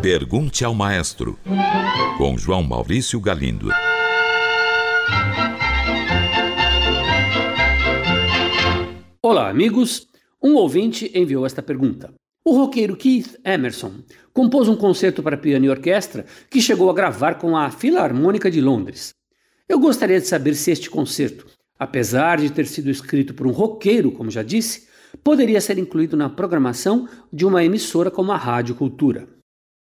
Pergunte ao Maestro, com João Maurício Galindo. Olá, amigos. Um ouvinte enviou esta pergunta. O roqueiro Keith Emerson compôs um concerto para piano e orquestra que chegou a gravar com a Filarmônica de Londres. Eu gostaria de saber se este concerto, apesar de ter sido escrito por um roqueiro, como já disse, poderia ser incluído na programação de uma emissora como a Rádio Cultura.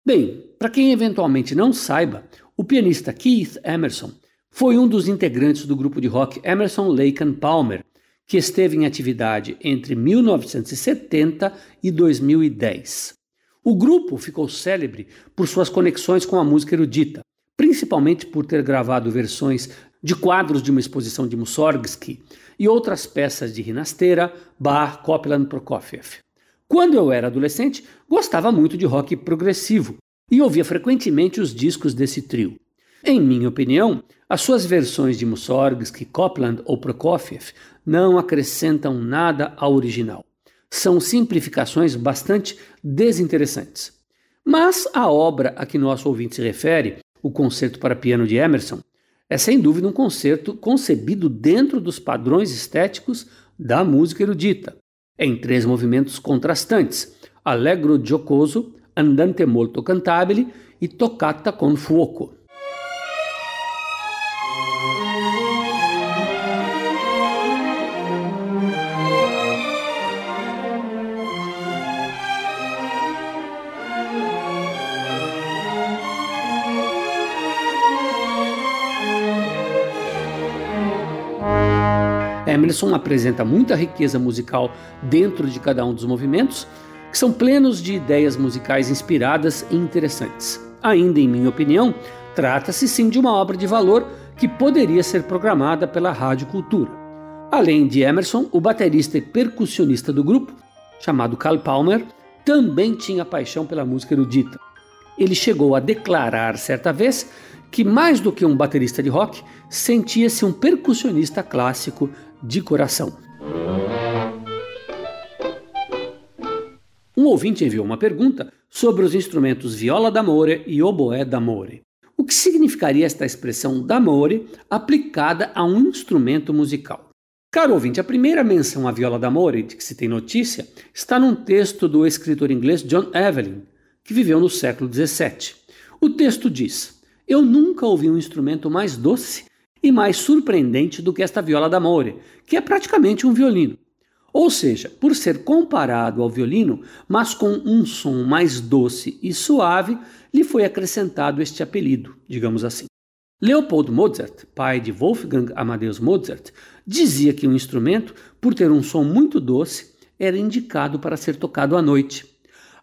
Bem, para quem eventualmente não saiba, o pianista Keith Emerson foi um dos integrantes do grupo de rock Emerson, Lake and Palmer, que esteve em atividade entre 1970 e 2010. O grupo ficou célebre por suas conexões com a música erudita, principalmente por ter gravado versões de quadros de uma exposição de Mussorgsky e outras peças de Rinastera, Bach, Copland Prokofiev. Quando eu era adolescente, gostava muito de rock progressivo e ouvia frequentemente os discos desse trio. Em minha opinião, as suas versões de Mussorgsky, Copland ou Prokofiev não acrescentam nada ao original. São simplificações bastante desinteressantes. Mas a obra a que nosso ouvinte se refere, o Concerto para Piano de Emerson, é sem dúvida um concerto concebido dentro dos padrões estéticos da música erudita, em três movimentos contrastantes: allegro giocoso, andante molto cantabile e toccata con fuoco. Emerson apresenta muita riqueza musical dentro de cada um dos movimentos, que são plenos de ideias musicais inspiradas e interessantes. Ainda em minha opinião, trata-se sim de uma obra de valor que poderia ser programada pela Rádio Cultura. Além de Emerson, o baterista e percussionista do grupo, chamado Carl Palmer, também tinha paixão pela música erudita. Ele chegou a declarar certa vez que, mais do que um baterista de rock, sentia-se um percussionista clássico de coração. Um ouvinte enviou uma pergunta sobre os instrumentos viola d'amore e oboé d'amore. O que significaria esta expressão d'amore aplicada a um instrumento musical? Caro ouvinte, a primeira menção à viola d'amore de que se tem notícia está num texto do escritor inglês John Evelyn, que viveu no século XVII. O texto diz: Eu nunca ouvi um instrumento mais doce e mais surpreendente do que esta viola d'amore, que é praticamente um violino. Ou seja, por ser comparado ao violino, mas com um som mais doce e suave, lhe foi acrescentado este apelido, digamos assim. Leopold Mozart, pai de Wolfgang Amadeus Mozart, dizia que um instrumento, por ter um som muito doce, era indicado para ser tocado à noite.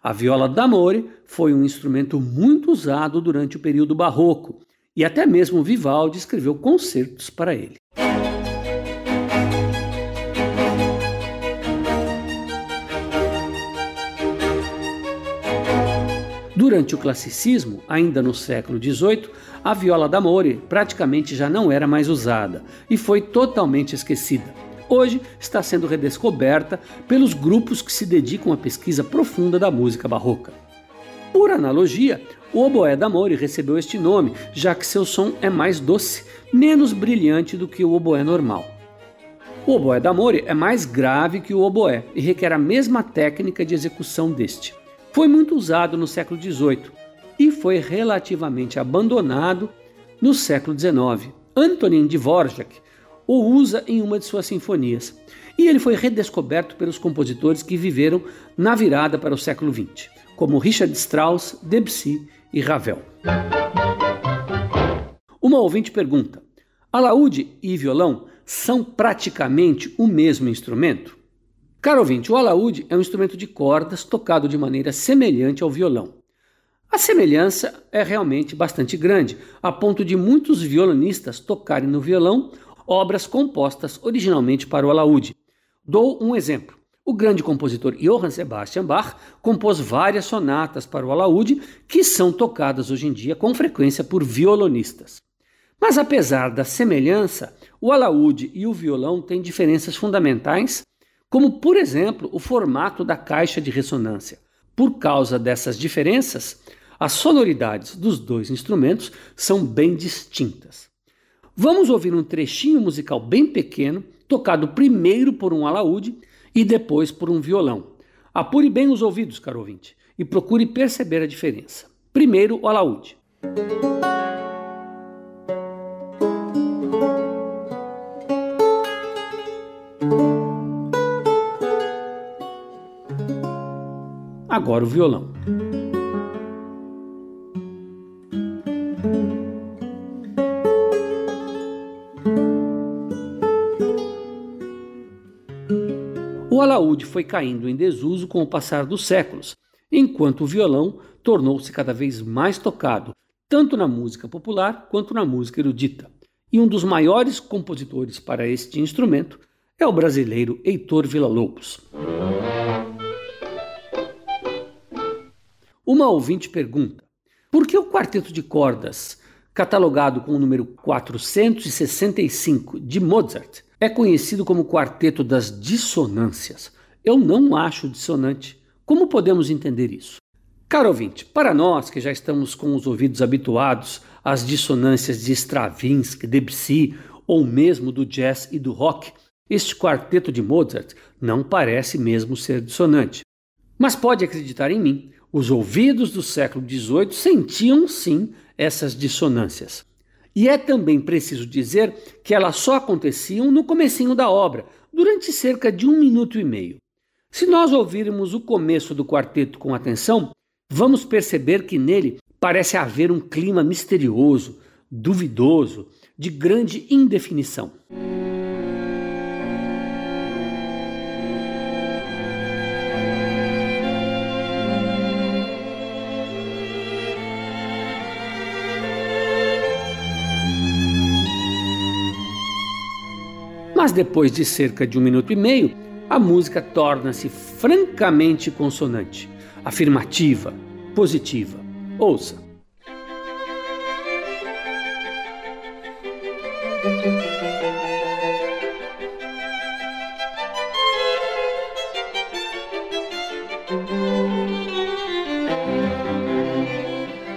A viola d'amore foi um instrumento muito usado durante o período barroco e até mesmo Vivaldi escreveu concertos para ele. Durante o classicismo, ainda no século XVIII, a viola d'amore praticamente já não era mais usada e foi totalmente esquecida. Hoje está sendo redescoberta pelos grupos que se dedicam à pesquisa profunda da música barroca. Por analogia, o oboé d'amore recebeu este nome, já que seu som é mais doce, menos brilhante do que o oboé normal. O oboé d'amore é mais grave que o oboé e requer a mesma técnica de execução deste. Foi muito usado no século XVIII e foi relativamente abandonado no século XIX. Antonin Dvorak o usa em uma de suas sinfonias e ele foi redescoberto pelos compositores que viveram na virada para o século XX, como Richard Strauss, Debussy e Ravel. Uma ouvinte pergunta: alaúde e violão são praticamente o mesmo instrumento? Caro ouvinte, o alaúde é um instrumento de cordas tocado de maneira semelhante ao violão. A semelhança é realmente bastante grande, a ponto de muitos violonistas tocarem no violão obras compostas originalmente para o alaúde. Dou um exemplo. O grande compositor Johann Sebastian Bach compôs várias sonatas para o alaúde que são tocadas hoje em dia com frequência por violonistas. Mas apesar da semelhança, o alaúde e o violão têm diferenças fundamentais, como por exemplo o formato da caixa de ressonância. Por causa dessas diferenças, as sonoridades dos dois instrumentos são bem distintas. Vamos ouvir um trechinho musical bem pequeno, tocado primeiro por um alaúde e depois por um violão. Apure bem os ouvidos, caro ouvinte, e procure perceber a diferença. Primeiro, o alaúde. Agora o violão. Alaúde foi caindo em desuso com o passar dos séculos, enquanto o violão tornou-se cada vez mais tocado, tanto na música popular quanto na música erudita. E um dos maiores compositores para este instrumento é o brasileiro Heitor Villa-Lobos. Uma ouvinte pergunta: por que o quarteto de cordas, catalogado com o número 465 de Mozart, é conhecido como quarteto das dissonâncias. Eu não acho dissonante. Como podemos entender isso? Caro ouvinte, para nós que já estamos com os ouvidos habituados às dissonâncias de Stravinsky, Debussy ou mesmo do jazz e do rock, este quarteto de Mozart não parece mesmo ser dissonante. Mas pode acreditar em mim, os ouvidos do século XVIII sentiam sim essas dissonâncias. E é também preciso dizer que elas só aconteciam no comecinho da obra, durante cerca de um minuto e meio. Se nós ouvirmos o começo do quarteto com atenção, vamos perceber que nele parece haver um clima misterioso, duvidoso, de grande indefinição. Mas depois de cerca de um minuto e meio, a música torna-se francamente consonante, afirmativa, positiva. Ouça.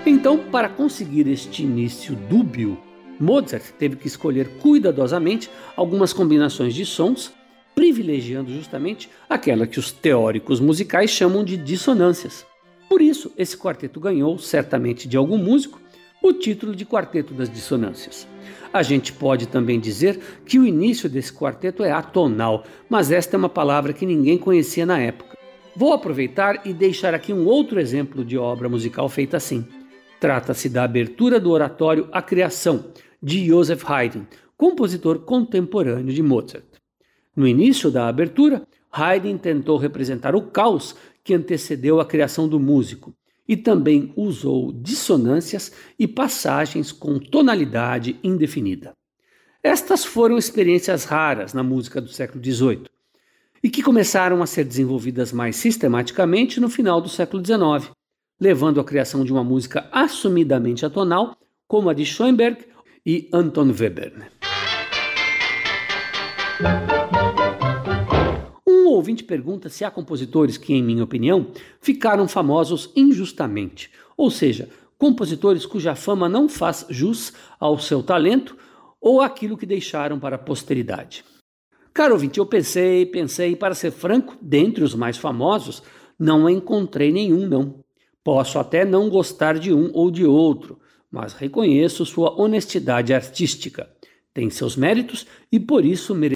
Então, para conseguir este início dúbio, Mozart teve que escolher cuidadosamente algumas combinações de sons, privilegiando justamente aquela que os teóricos musicais chamam de dissonâncias. Por isso, esse quarteto ganhou, certamente de algum músico, o título de Quarteto das Dissonâncias. A gente pode também dizer que o início desse quarteto é atonal, mas esta é uma palavra que ninguém conhecia na época. Vou aproveitar e deixar aqui um outro exemplo de obra musical feita assim. Trata-se da abertura do oratório A Criação, de Joseph Haydn, compositor contemporâneo de Mozart. No início da abertura, Haydn tentou representar o caos que antecedeu a criação do músico e também usou dissonâncias e passagens com tonalidade indefinida. Estas foram experiências raras na música do século XVIII e que começaram a ser desenvolvidas mais sistematicamente no final do século XIX, levando à criação de uma música assumidamente atonal, como a de Schoenberg e Anton Weber. Um ouvinte pergunta se há compositores que, em minha opinião, ficaram famosos injustamente, ou seja, compositores cuja fama não faz jus ao seu talento ou aquilo que deixaram para a posteridade. Caro ouvinte, eu pensei, pensei, e para ser franco, dentre os mais famosos, não encontrei nenhum, não. Posso até não gostar de um ou de outro, mas reconheço sua honestidade artística. Tem seus méritos e por isso merece